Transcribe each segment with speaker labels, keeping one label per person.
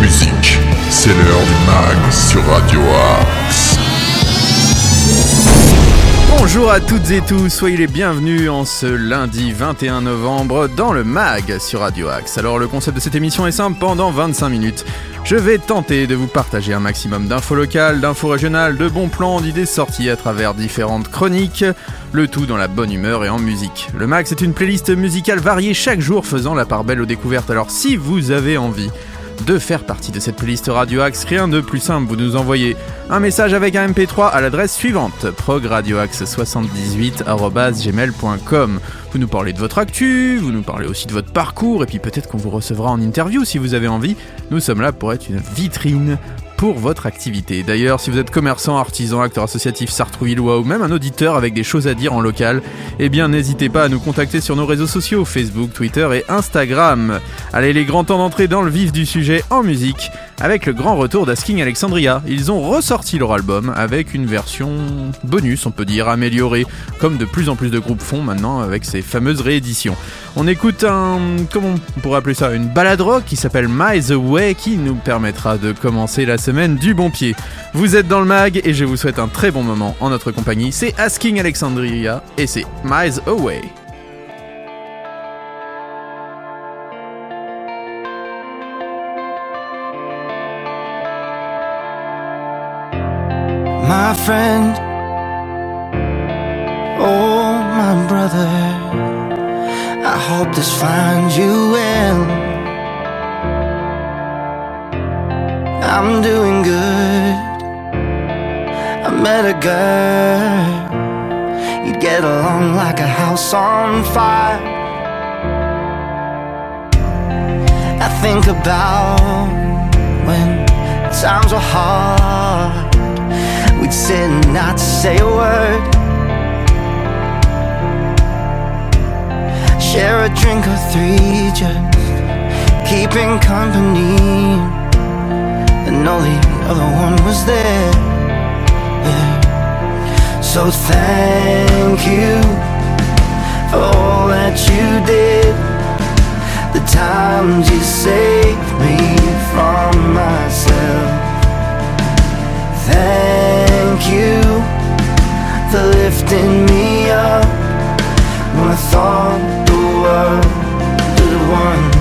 Speaker 1: musique. C'est l'heure du mag sur Radio Axe.
Speaker 2: Bonjour à toutes et tous, soyez les bienvenus en ce lundi 21 novembre dans le MAG sur Radio Axe. Alors le concept de cette émission est simple, pendant 25 minutes, je vais tenter de vous partager un maximum d'infos locales, d'infos régionales, de bons plans, d'idées sorties à travers différentes chroniques, le tout dans la bonne humeur et en musique. Le MAG c'est une playlist musicale variée chaque jour faisant la part belle aux découvertes, alors si vous avez envie de faire partie de cette playlist Radio Axe, rien de plus simple, vous nous envoyez un message avec un MP3 à l'adresse suivante progradioaxe78@gmail.com. Vous nous parlez de votre actu, vous nous parlez aussi de votre parcours et puis peut-être qu'on vous recevra en interview si vous avez envie. Nous sommes là pour être une vitrine pour votre activité. D'ailleurs, si vous êtes commerçant, artisan, acteur associatif sartrouvillois ou même un auditeur avec des choses à dire en local, eh bien n'hésitez pas à nous contacter sur nos réseaux sociaux, Facebook, Twitter et Instagram. Allez, les grands temps d'entrer dans le vif du sujet en musique avec le grand retour d'Asking Alexandria. Ils ont ressorti leur album avec une version bonus, on peut dire, améliorée, comme de plus en plus de groupes font maintenant avec ces fameuses rééditions. On écoute un, comment on pourrait appeler ça, une balade rock qui s'appelle Miles Away qui nous permettra de commencer la semaine du bon pied. Vous êtes dans le mag et je vous souhaite un très bon moment en notre compagnie. C'est Asking Alexandria et c'est Miles Away.
Speaker 3: My friend, oh my brother. I hope this finds you well. I'm doing good. I met a girl, you'd get along like a house on fire. I think about when times were hard sit and not say a word. Share a drink or three just keeping company. And the other one was there. Yeah. So thank you for all that you did. The times you saved me from myself Thank you for lifting me up when I thought the world was one.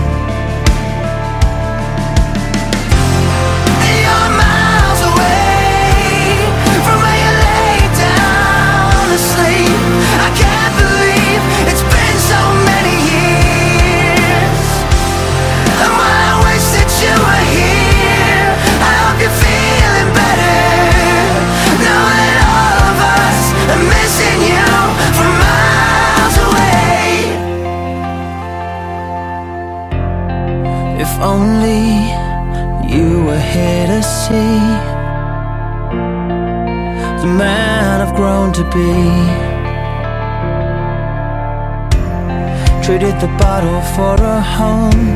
Speaker 3: Traded the bottle for a home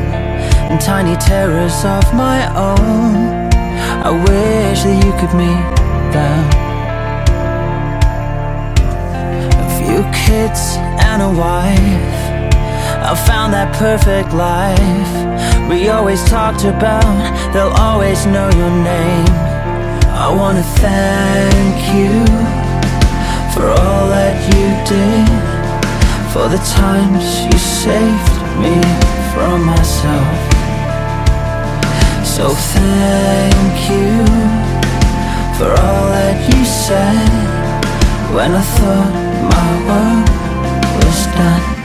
Speaker 3: and tiny terrors of my own. I wish that you could meet them. A few kids and a wife. I found that perfect life we always talked about. They'll always know your name. I wanna thank you for all that you did, for the times you saved me from myself. So thank you for all that you said when I thought my work was done.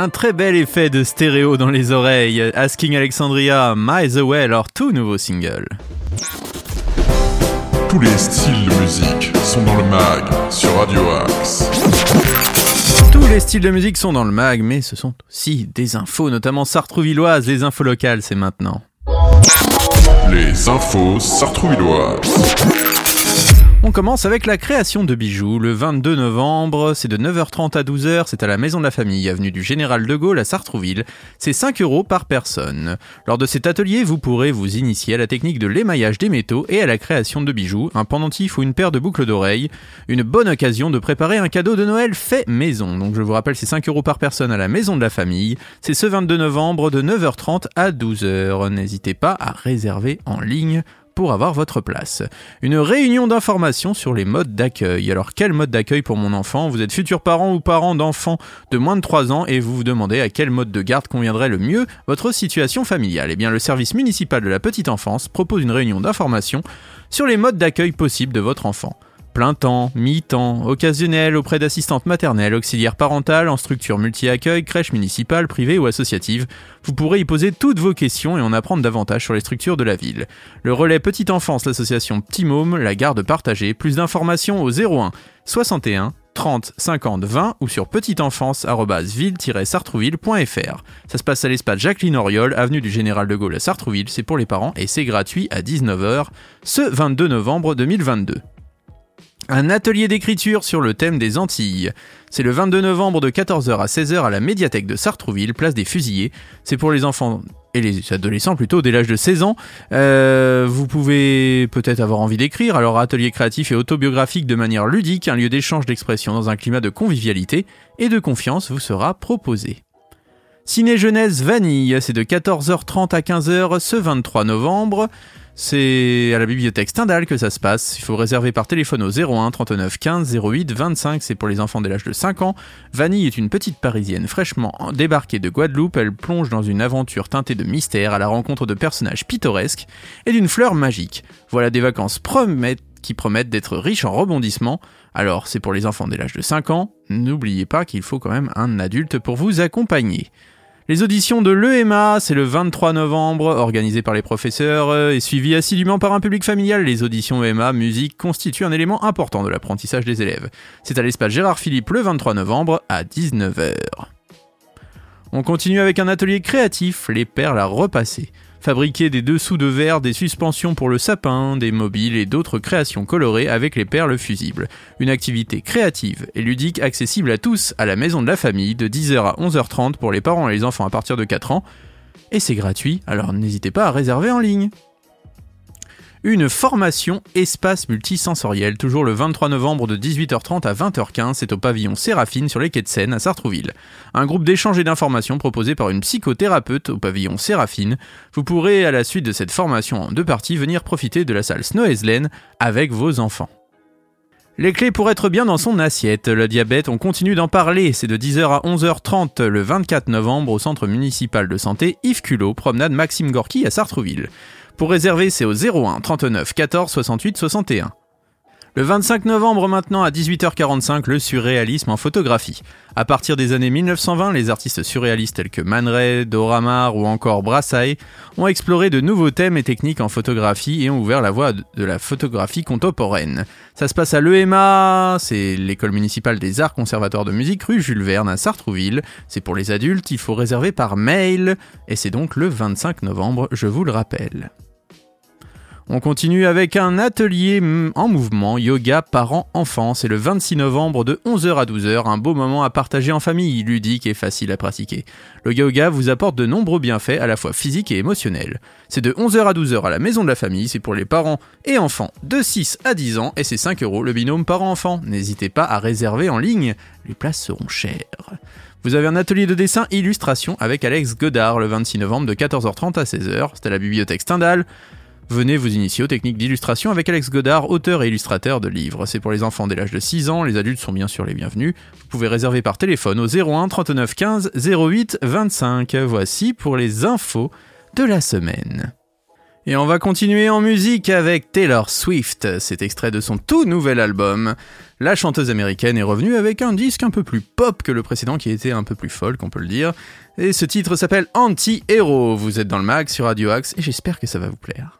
Speaker 2: Un très bel effet de stéréo dans les oreilles. Asking Alexandria, My the Way, leur tout nouveau single.
Speaker 1: Tous les styles de musique sont dans le mag sur Radio Axe.
Speaker 2: Tous les styles de musique sont dans le mag, mais ce sont aussi des infos, notamment sartrouvilloises, les infos locales, c'est maintenant.
Speaker 1: Les infos sartrouvilloises.
Speaker 2: On commence avec la création de bijoux. Le 22 novembre, c'est de 9h30 à 12h, c'est à la Maison de la Famille, avenue du Général de Gaulle à Sartrouville. C'est 5 euros par personne. Lors de cet atelier, vous pourrez vous initier à la technique de l'émaillage des métaux et à la création de bijoux, un pendentif ou une paire de boucles d'oreilles. Une bonne occasion de préparer un cadeau de Noël fait maison. Donc je vous rappelle, c'est 5 euros par personne à la Maison de la Famille. C'est ce 22 novembre de 9h30 à 12h. N'hésitez pas à réserver en ligne pour avoir votre place. Une réunion d'information sur les modes d'accueil. Alors quel mode d'accueil pour mon enfant? Vous êtes futur parent ou parent d'enfants de moins de 3 ans et vous vous demandez à quel mode de garde conviendrait le mieux votre situation familiale. Eh bien le service municipal de la petite enfance propose une réunion d'information sur les modes d'accueil possibles de votre enfant plein temps, mi-temps, occasionnel auprès d'assistantes maternelles, auxiliaires parentales, en structure multi-accueil, crèche municipale, privée ou associative. Vous pourrez y poser toutes vos questions et en apprendre davantage sur les structures de la ville. Le relais Petite Enfance, l'association Petit Môme, la garde partagée. Plus d'informations au 01 61 30 50 20 ou sur petiteenfance-ville-sartrouville.fr. Ça se passe à l'espace Jacqueline Oriol, avenue du Général de Gaulle à Sartrouville. C'est pour les parents et c'est gratuit à 19h ce 22 novembre 2022 un atelier d'écriture sur le thème des Antilles. C'est le 22 novembre de 14h à 16h à la médiathèque de Sartrouville, place des Fusillés. C'est pour les enfants et les adolescents plutôt dès l'âge de 16 ans. Euh, vous pouvez peut-être avoir envie d'écrire, alors atelier créatif et autobiographique de manière ludique, un lieu d'échange d'expression dans un climat de convivialité et de confiance vous sera proposé. Ciné Jeunesse Vanille, c'est de 14h30 à 15h ce 23 novembre. C'est à la bibliothèque Stendhal que ça se passe. Il faut réserver par téléphone au 01 39 15 08 25. C'est pour les enfants dès l'âge de 5 ans. Vanille est une petite parisienne fraîchement débarquée de Guadeloupe. Elle plonge dans une aventure teintée de mystère à la rencontre de personnages pittoresques et d'une fleur magique. Voilà des vacances qui promettent d'être riches en rebondissements. Alors, c'est pour les enfants dès l'âge de 5 ans. N'oubliez pas qu'il faut quand même un adulte pour vous accompagner. Les auditions de l'EMA, c'est le 23 novembre, organisé par les professeurs euh, et suivi assidûment par un public familial. Les auditions EMA musique constituent un élément important de l'apprentissage des élèves. C'est à l'espace Gérard Philippe le 23 novembre à 19h. On continue avec un atelier créatif, les perles à repasser fabriquer des dessous de verre, des suspensions pour le sapin, des mobiles et d'autres créations colorées avec les perles fusibles. Une activité créative et ludique accessible à tous à la maison de la famille de 10h à 11h30 pour les parents et les enfants à partir de 4 ans. Et c'est gratuit, alors n'hésitez pas à réserver en ligne une formation espace multisensoriel, toujours le 23 novembre de 18h30 à 20h15, c'est au pavillon Séraphine sur les quais de Seine à Sartrouville. Un groupe d'échange et d'informations proposé par une psychothérapeute au pavillon Séraphine. Vous pourrez, à la suite de cette formation en deux parties, venir profiter de la salle Snow avec vos enfants. Les clés pour être bien dans son assiette. Le diabète, on continue d'en parler. C'est de 10h à 11h30 le 24 novembre au centre municipal de santé Yves Culot, promenade Maxime Gorky à Sartrouville. Pour réserver, c'est au 01 39 14 68 61. Le 25 novembre maintenant à 18h45, le surréalisme en photographie. À partir des années 1920, les artistes surréalistes tels que Man Ray, Doramar ou encore Brassai ont exploré de nouveaux thèmes et techniques en photographie et ont ouvert la voie de la photographie contemporaine. Ça se passe à l'EMA, c'est l'école municipale des arts conservatoires de musique rue Jules Verne à Sartrouville. C'est pour les adultes, il faut réserver par mail et c'est donc le 25 novembre, je vous le rappelle. On continue avec un atelier en mouvement yoga parents-enfants. C'est le 26 novembre de 11h à 12h, un beau moment à partager en famille, ludique et facile à pratiquer. Le yoga vous apporte de nombreux bienfaits à la fois physiques et émotionnels. C'est de 11h à 12h à la maison de la famille, c'est pour les parents et enfants de 6 à 10 ans et c'est 5 euros le binôme parents-enfants. N'hésitez pas à réserver en ligne, les places seront chères. Vous avez un atelier de dessin illustration avec Alex Godard le 26 novembre de 14h30 à 16h. C'est à la bibliothèque Stendhal. Venez vous initier aux techniques d'illustration avec Alex Godard, auteur et illustrateur de livres. C'est pour les enfants dès l'âge de 6 ans, les adultes sont bien sûr les bienvenus. Vous pouvez réserver par téléphone au 01 39 15 08 25. Voici pour les infos de la semaine. Et on va continuer en musique avec Taylor Swift. C'est extrait de son tout nouvel album. La chanteuse américaine est revenue avec un disque un peu plus pop que le précédent qui était un peu plus folk, on peut le dire. Et ce titre s'appelle Anti-Hero. Vous êtes dans le mag sur Radio Axe et j'espère que ça va vous plaire.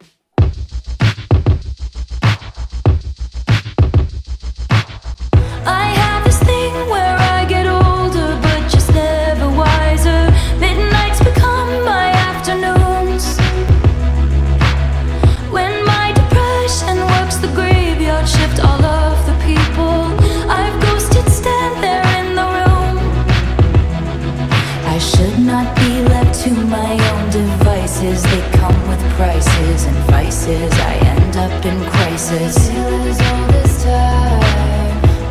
Speaker 4: I should not be left to my own devices. They come with prices and vices. I end up in crisis.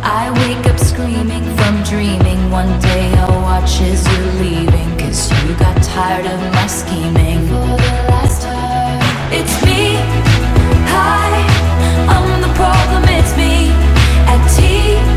Speaker 4: I wake up screaming from dreaming. One day I'll watch as you're leaving. Cause you got tired of my scheming. For the last time. It's me. Hi. I'm the problem. It's me. At tea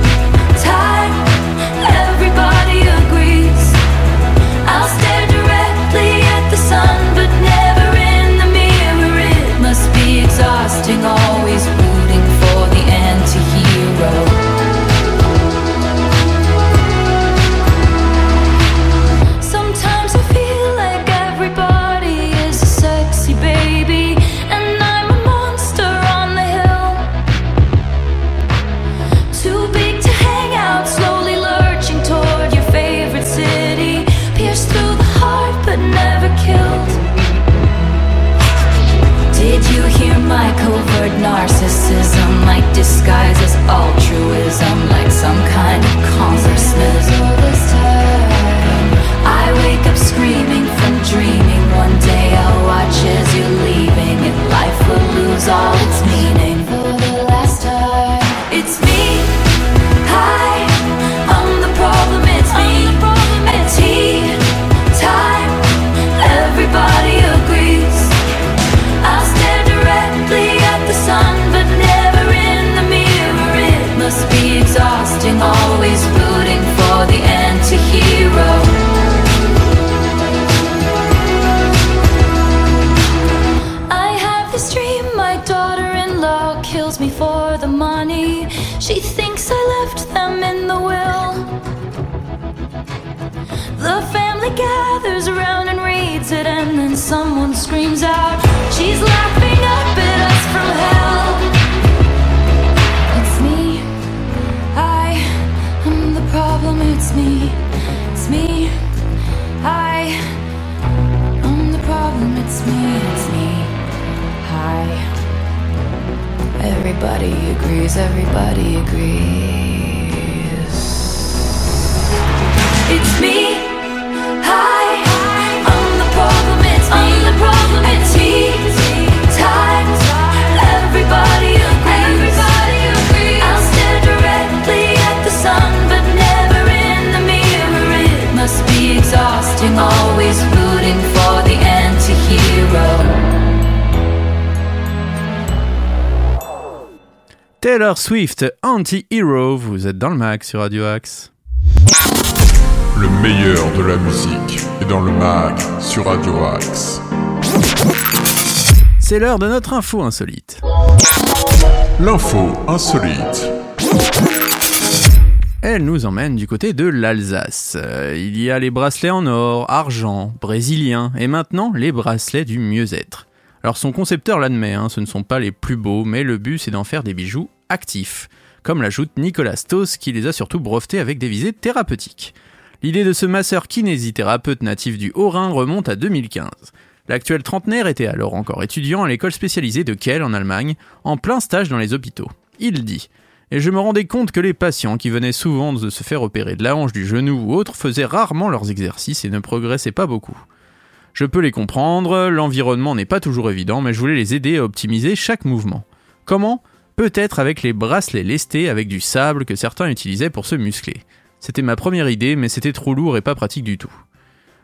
Speaker 4: Everybody agrees. Everybody agrees.
Speaker 2: Taylor Swift, Anti-Hero. Vous êtes dans le mag sur Radio Axe.
Speaker 1: Le meilleur de la musique est dans le mag sur Radio Axe.
Speaker 2: C'est l'heure de notre info insolite.
Speaker 1: L'info insolite.
Speaker 2: Elle nous emmène du côté de l'Alsace. Euh, il y a les bracelets en or, argent, brésiliens, et maintenant les bracelets du mieux-être. Alors son concepteur l'admet, hein, ce ne sont pas les plus beaux, mais le but c'est d'en faire des bijoux actifs, comme l'ajoute Nicolas Stoss qui les a surtout brevetés avec des visées thérapeutiques. L'idée de ce masseur kinésithérapeute natif du Haut-Rhin remonte à 2015. L'actuel trentenaire était alors encore étudiant à l'école spécialisée de Kiel en Allemagne, en plein stage dans les hôpitaux. Il dit Et je me rendais compte que les patients qui venaient souvent de se faire opérer de la hanche, du genou ou autre faisaient rarement leurs exercices et ne progressaient pas beaucoup. Je peux les comprendre, l'environnement n'est pas toujours évident, mais je voulais les aider à optimiser chaque mouvement. Comment? Peut-être avec les bracelets lestés avec du sable que certains utilisaient pour se muscler. C'était ma première idée, mais c'était trop lourd et pas pratique du tout.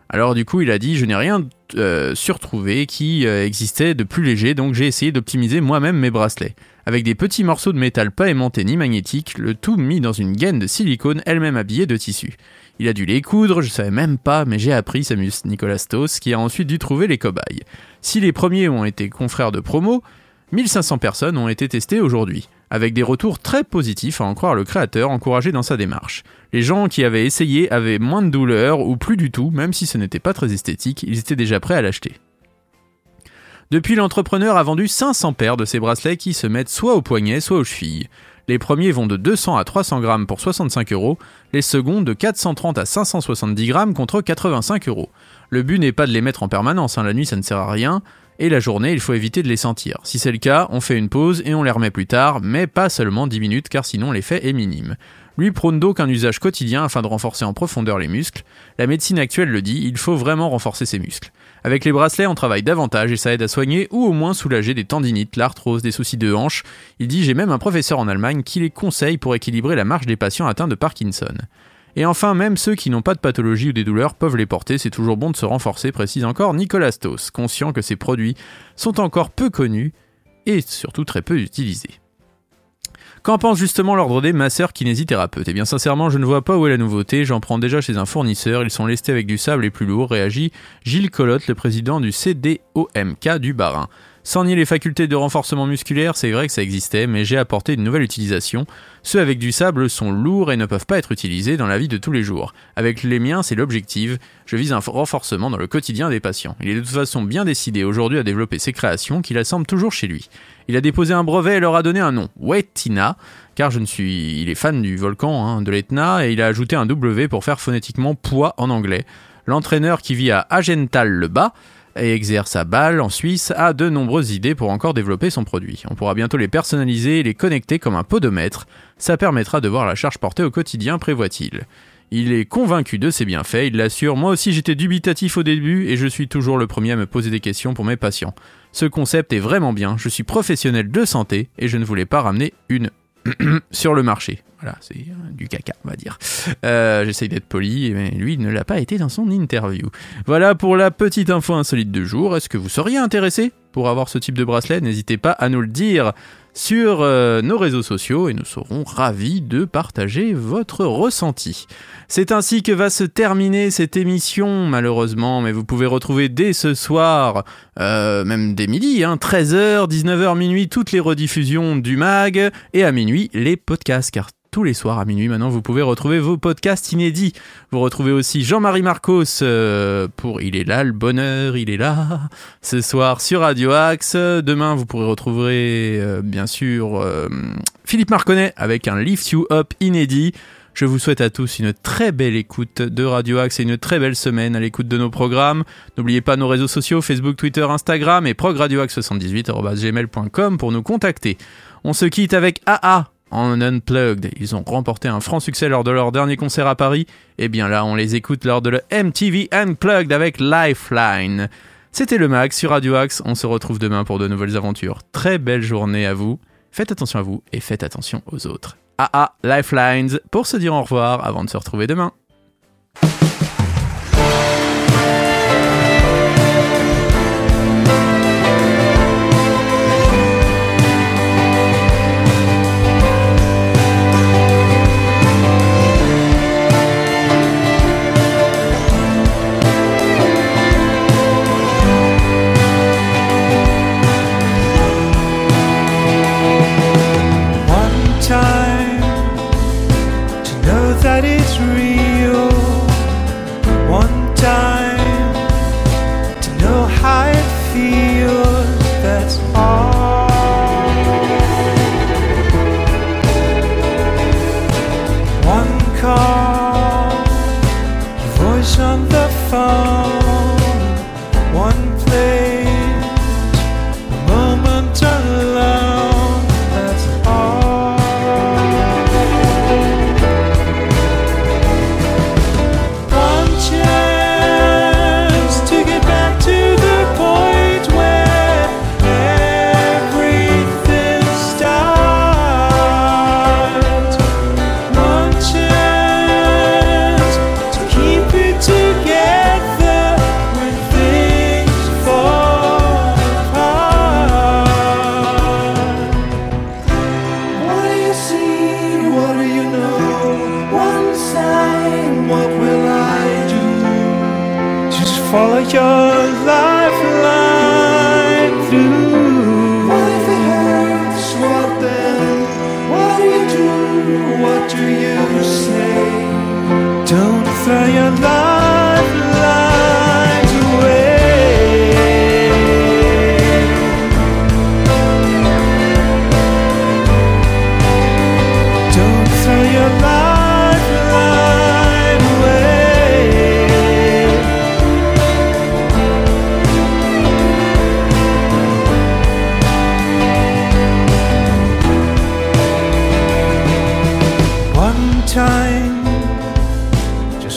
Speaker 2: Alors du coup, il a dit, je n'ai rien euh, surtrouvé qui euh, existait de plus léger, donc j'ai essayé d'optimiser moi-même mes bracelets. Avec des petits morceaux de métal pas aimantés ni magnétiques, le tout mis dans une gaine de silicone elle-même habillée de tissu. Il a dû les coudre, je savais même pas, mais j'ai appris, s'amuse Nicolas Stos, qui a ensuite dû trouver les cobayes. Si les premiers ont été confrères de promo, 1500 personnes ont été testées aujourd'hui, avec des retours très positifs à en croire le créateur encouragé dans sa démarche. Les gens qui avaient essayé avaient moins de douleur ou plus du tout, même si ce n'était pas très esthétique, ils étaient déjà prêts à l'acheter. Depuis, l'entrepreneur a vendu 500 paires de ces bracelets qui se mettent soit au poignet, soit aux chevilles. Les premiers vont de 200 à 300 grammes pour 65 euros, les seconds de 430 à 570 grammes contre 85 euros. Le but n'est pas de les mettre en permanence, hein, la nuit ça ne sert à rien, et la journée il faut éviter de les sentir. Si c'est le cas, on fait une pause et on les remet plus tard, mais pas seulement 10 minutes car sinon l'effet est minime. Lui prône donc un usage quotidien afin de renforcer en profondeur les muscles. La médecine actuelle le dit, il faut vraiment renforcer ses muscles. Avec les bracelets, on travaille davantage et ça aide à soigner ou au moins soulager des tendinites, l'arthrose, des soucis de hanche. Il dit j'ai même un professeur en Allemagne qui les conseille pour équilibrer la marche des patients atteints de Parkinson. Et enfin, même ceux qui n'ont pas de pathologie ou des douleurs peuvent les porter, c'est toujours bon de se renforcer, précise encore Nicolas Stos, conscient que ces produits sont encore peu connus et surtout très peu utilisés. Qu'en pense justement l'ordre des masseurs kinésithérapeutes? Eh bien sincèrement je ne vois pas où est la nouveauté, j'en prends déjà chez un fournisseur, ils sont lestés avec du sable et plus lourd, réagit Gilles Colotte, le président du CDOMK du Barin. Sans nier les facultés de renforcement musculaire, c'est vrai que ça existait, mais j'ai apporté une nouvelle utilisation. Ceux avec du sable sont lourds et ne peuvent pas être utilisés dans la vie de tous les jours. Avec les miens, c'est l'objectif. Je vise un renforcement dans le quotidien des patients. Il est de toute façon bien décidé aujourd'hui à développer ses créations qu'il assemble toujours chez lui. Il a déposé un brevet et leur a donné un nom, Wetina, car je ne suis, il est fan du volcan hein, de l'Etna et il a ajouté un W pour faire phonétiquement poids en anglais. L'entraîneur qui vit à Agental-le-Bas et exerce à Bâle en Suisse a de nombreuses idées pour encore développer son produit. On pourra bientôt les personnaliser et les connecter comme un podomètre. Ça permettra de voir la charge portée au quotidien, prévoit-il. Il est convaincu de ses bienfaits, il l'assure. Moi aussi j'étais dubitatif au début et je suis toujours le premier à me poser des questions pour mes patients. Ce concept est vraiment bien, je suis professionnel de santé et je ne voulais pas ramener une sur le marché. Voilà, c'est euh, du caca, on va dire. Euh, J'essaye d'être poli, mais lui, il ne l'a pas été dans son interview. Voilà pour la petite info insolite du jour. Est-ce que vous seriez intéressé pour avoir ce type de bracelet? N'hésitez pas à nous le dire sur euh, nos réseaux sociaux et nous serons ravis de partager votre ressenti. C'est ainsi que va se terminer cette émission, malheureusement, mais vous pouvez retrouver dès ce soir, même dès midi, hein, 13h, 19h, minuit, toutes les rediffusions du mag, et à minuit, les podcasts, car tous les soirs à minuit. Maintenant, vous pouvez retrouver vos podcasts inédits. Vous retrouvez aussi Jean-Marie Marcos euh, pour Il est là, le bonheur, il est là. Ce soir sur Radio Axe. Demain, vous pourrez retrouver, euh, bien sûr, euh, Philippe Marconnet avec un Lift You Up inédit. Je vous souhaite à tous une très belle écoute de Radio Axe et une très belle semaine à l'écoute de nos programmes. N'oubliez pas nos réseaux sociaux Facebook, Twitter, Instagram et progradioaxe78.gmail.com pour nous contacter. On se quitte avec AA en Unplugged. Ils ont remporté un franc succès lors de leur dernier concert à Paris. Et bien là, on les écoute lors de le MTV Unplugged avec Lifeline. C'était le Max sur Radio Axe. On se retrouve demain pour de nouvelles aventures. Très belle journée à vous. Faites attention à vous et faites attention aux autres. AA Lifelines pour se dire au revoir avant de se retrouver demain.
Speaker 5: line,
Speaker 6: what will I do?
Speaker 5: Just follow your light.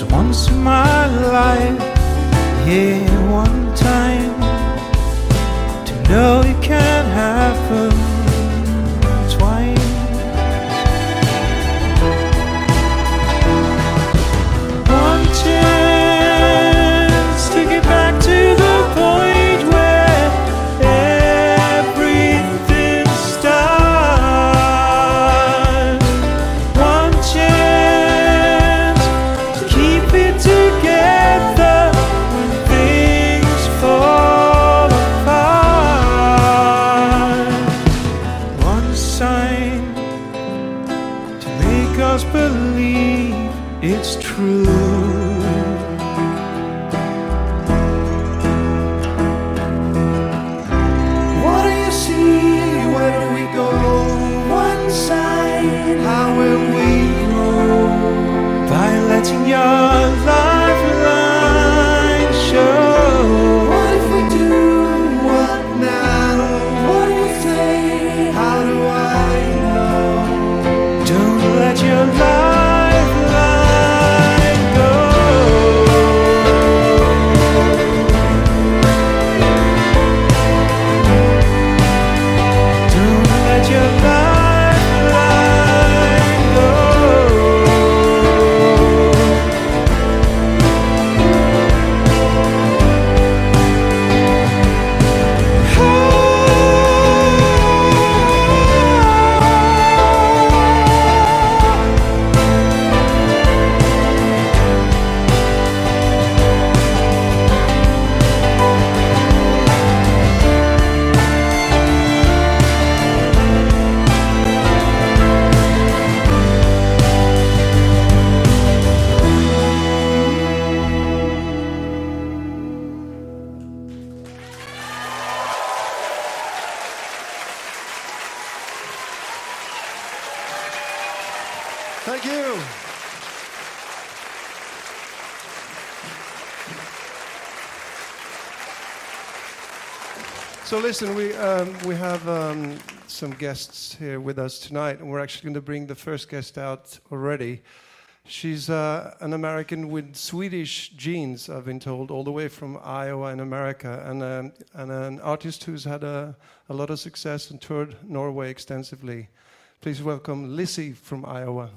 Speaker 5: Once in my life, yeah, one time, to know it can happen twice.
Speaker 6: So listen, we um, we have um, some guests here with us tonight, and we're actually going to bring the first guest out already. She's uh, an American with Swedish genes, I've been told, all the way from Iowa in America, and, um, and an artist who's had a, a lot of success and toured Norway extensively. Please welcome Lizzie from Iowa.